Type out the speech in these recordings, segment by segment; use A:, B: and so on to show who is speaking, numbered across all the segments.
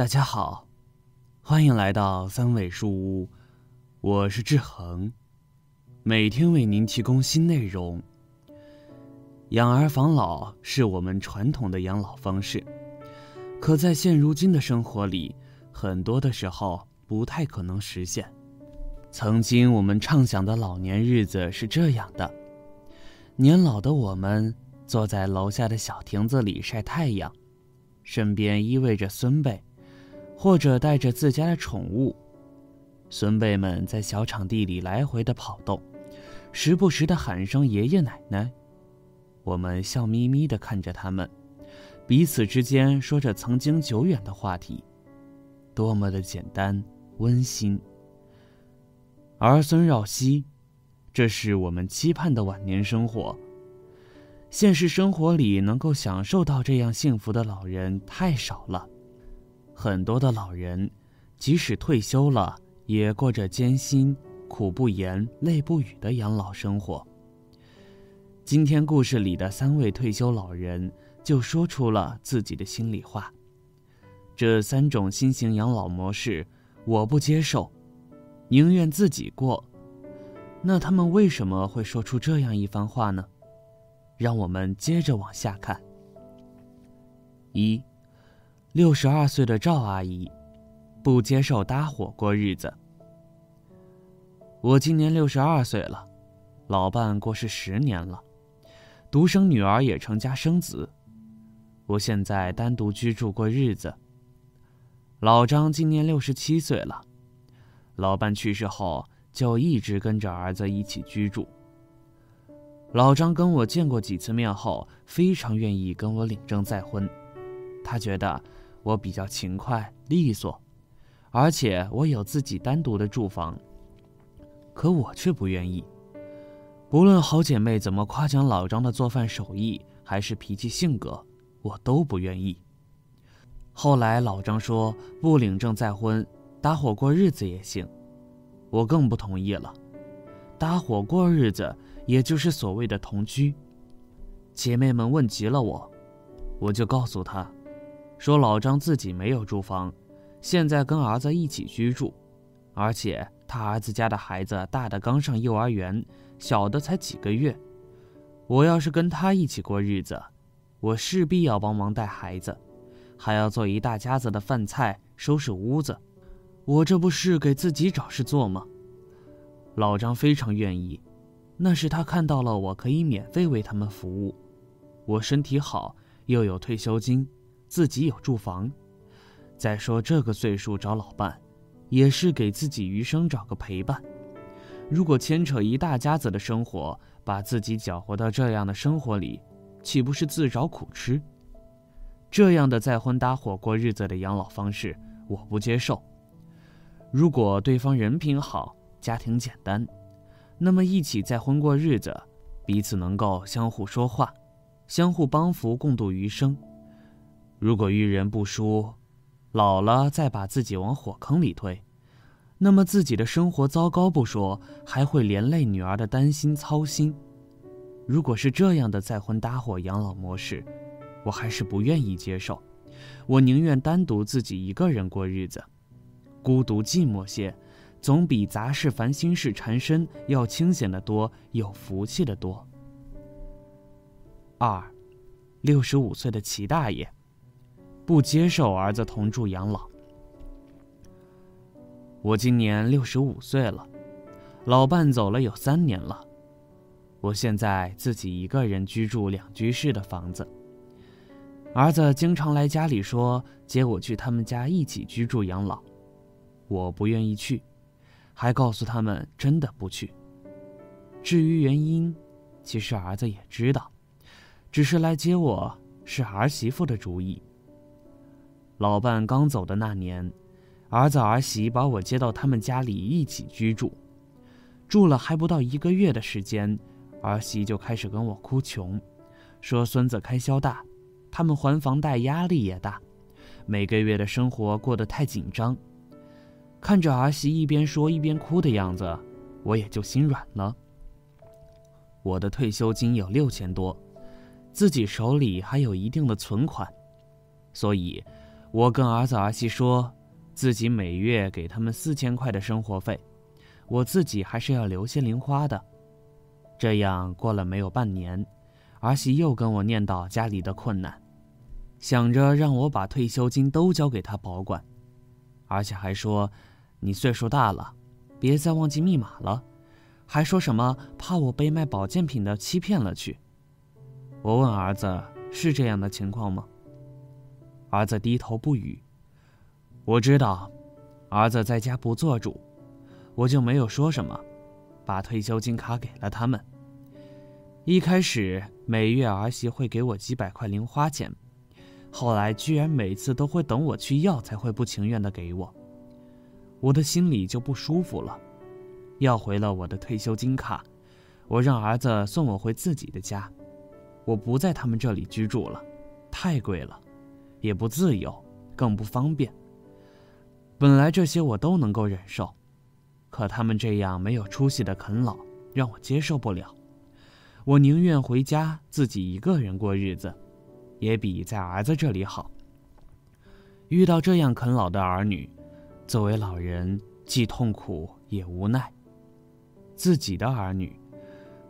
A: 大家好，欢迎来到三味书屋，我是志恒，每天为您提供新内容。养儿防老是我们传统的养老方式，可在现如今的生活里，很多的时候不太可能实现。曾经我们畅想的老年日子是这样的：年老的我们坐在楼下的小亭子里晒太阳，身边依偎着孙辈。或者带着自家的宠物，孙辈们在小场地里来回的跑动，时不时的喊声爷爷奶奶。我们笑眯眯的看着他们，彼此之间说着曾经久远的话题，多么的简单温馨。儿孙绕膝，这是我们期盼的晚年生活。现实生活里能够享受到这样幸福的老人太少了。很多的老人，即使退休了，也过着艰辛、苦不言、累不语的养老生活。今天故事里的三位退休老人就说出了自己的心里话：这三种新型养老模式，我不接受，宁愿自己过。那他们为什么会说出这样一番话呢？让我们接着往下看。一。六十二岁的赵阿姨，不接受搭伙过日子。我今年六十二岁了，老伴过世十年了，独生女儿也成家生子，我现在单独居住过日子。老张今年六十七岁了，老伴去世后就一直跟着儿子一起居住。老张跟我见过几次面后，非常愿意跟我领证再婚，他觉得。我比较勤快利索，而且我有自己单独的住房。可我却不愿意。不论好姐妹怎么夸奖老张的做饭手艺，还是脾气性格，我都不愿意。后来老张说不领证再婚，搭伙过日子也行，我更不同意了。搭伙过日子，也就是所谓的同居。姐妹们问急了我，我就告诉她。说老张自己没有住房，现在跟儿子一起居住，而且他儿子家的孩子大的刚上幼儿园，小的才几个月。我要是跟他一起过日子，我势必要帮忙带孩子，还要做一大家子的饭菜，收拾屋子，我这不是给自己找事做吗？老张非常愿意，那是他看到了我可以免费为他们服务，我身体好，又有退休金。自己有住房，再说这个岁数找老伴，也是给自己余生找个陪伴。如果牵扯一大家子的生活，把自己搅和到这样的生活里，岂不是自找苦吃？这样的再婚搭伙过日子的养老方式，我不接受。如果对方人品好，家庭简单，那么一起再婚过日子，彼此能够相互说话，相互帮扶，共度余生。如果遇人不淑，老了再把自己往火坑里推，那么自己的生活糟糕不说，还会连累女儿的担心操心。如果是这样的再婚搭伙养老模式，我还是不愿意接受。我宁愿单独自己一个人过日子，孤独寂寞些，总比杂事烦心事缠身要清闲得多，有福气的多。二，六十五岁的齐大爷。不接受儿子同住养老。我今年六十五岁了，老伴走了有三年了，我现在自己一个人居住两居室的房子。儿子经常来家里说接我去他们家一起居住养老，我不愿意去，还告诉他们真的不去。至于原因，其实儿子也知道，只是来接我是儿媳妇的主意。老伴刚走的那年，儿子儿媳把我接到他们家里一起居住，住了还不到一个月的时间，儿媳就开始跟我哭穷，说孙子开销大，他们还房贷压力也大，每个月的生活过得太紧张。看着儿媳一边说一边哭的样子，我也就心软了。我的退休金有六千多，自己手里还有一定的存款，所以。我跟儿子儿媳说，自己每月给他们四千块的生活费，我自己还是要留些零花的。这样过了没有半年，儿媳又跟我念叨家里的困难，想着让我把退休金都交给他保管，而且还说：“你岁数大了，别再忘记密码了。”还说什么怕我被卖保健品的欺骗了去。我问儿子：“是这样的情况吗？”儿子低头不语。我知道，儿子在家不做主，我就没有说什么，把退休金卡给了他们。一开始每月儿媳会给我几百块零花钱，后来居然每次都会等我去要才会不情愿的给我，我的心里就不舒服了。要回了我的退休金卡，我让儿子送我回自己的家，我不在他们这里居住了，太贵了，也不自由，更不方便。本来这些我都能够忍受，可他们这样没有出息的啃老，让我接受不了。我宁愿回家自己一个人过日子，也比在儿子这里好。遇到这样啃老的儿女，作为老人既痛苦也无奈。自己的儿女，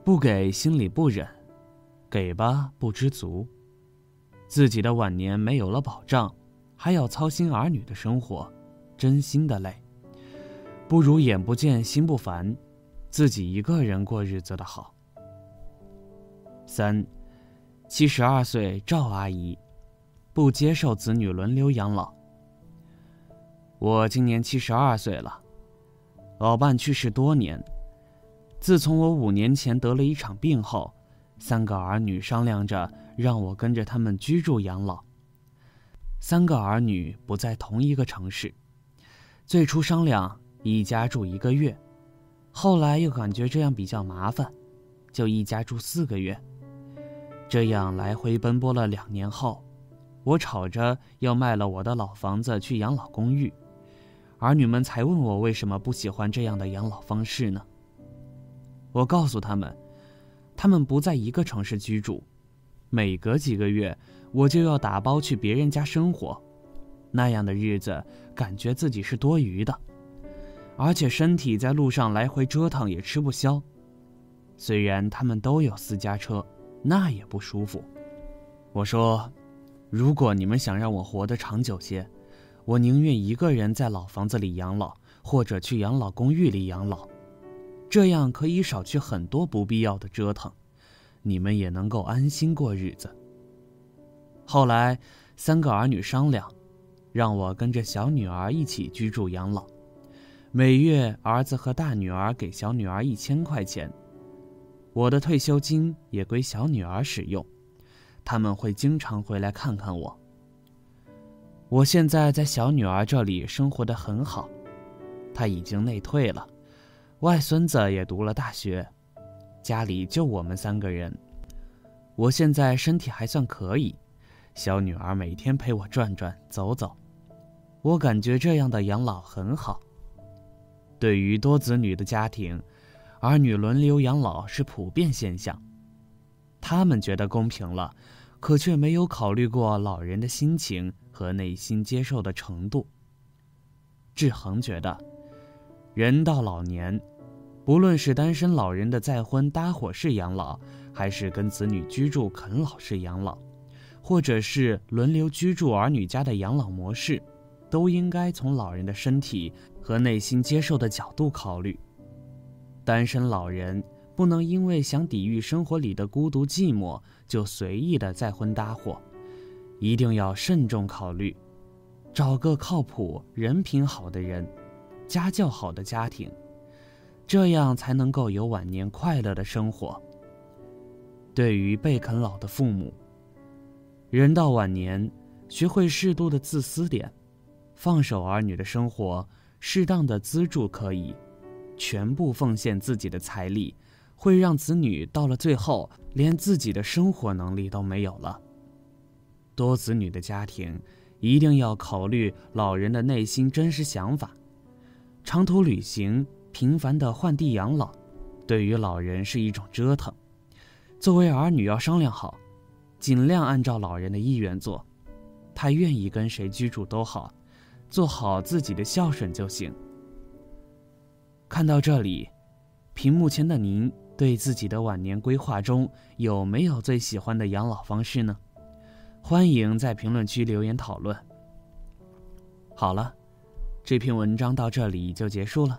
A: 不给心里不忍，给吧不知足。自己的晚年没有了保障，还要操心儿女的生活，真心的累。不如眼不见心不烦，自己一个人过日子的好。三，七十二岁赵阿姨，不接受子女轮流养老。我今年七十二岁了，老伴去世多年。自从我五年前得了一场病后，三个儿女商量着让我跟着他们居住养老。三个儿女不在同一个城市，最初商量一家住一个月，后来又感觉这样比较麻烦，就一家住四个月。这样来回奔波了两年后，我吵着要卖了我的老房子去养老公寓，儿女们才问我为什么不喜欢这样的养老方式呢？我告诉他们，他们不在一个城市居住，每隔几个月我就要打包去别人家生活，那样的日子感觉自己是多余的，而且身体在路上来回折腾也吃不消。虽然他们都有私家车，那也不舒服。我说，如果你们想让我活得长久些，我宁愿一个人在老房子里养老，或者去养老公寓里养老。这样可以少去很多不必要的折腾，你们也能够安心过日子。后来，三个儿女商量，让我跟着小女儿一起居住养老，每月儿子和大女儿给小女儿一千块钱，我的退休金也归小女儿使用，他们会经常回来看看我。我现在在小女儿这里生活的很好，她已经内退了。外孙子也读了大学，家里就我们三个人。我现在身体还算可以，小女儿每天陪我转转走走，我感觉这样的养老很好。对于多子女的家庭，儿女轮流养老是普遍现象。他们觉得公平了，可却没有考虑过老人的心情和内心接受的程度。志恒觉得。人到老年，无论是单身老人的再婚搭伙式养老，还是跟子女居住啃老式养老，或者是轮流居住儿女家的养老模式，都应该从老人的身体和内心接受的角度考虑。单身老人不能因为想抵御生活里的孤独寂寞，就随意的再婚搭伙，一定要慎重考虑，找个靠谱、人品好的人。家教好的家庭，这样才能够有晚年快乐的生活。对于被啃老的父母，人到晚年，学会适度的自私点，放手儿女的生活，适当的资助可以，全部奉献自己的财力，会让子女到了最后连自己的生活能力都没有了。多子女的家庭，一定要考虑老人的内心真实想法。长途旅行、频繁的换地养老，对于老人是一种折腾。作为儿女，要商量好，尽量按照老人的意愿做。他愿意跟谁居住都好，做好自己的孝顺就行。看到这里，屏幕前的您对自己的晚年规划中有没有最喜欢的养老方式呢？欢迎在评论区留言讨论。好了，这篇文章到这里就结束了。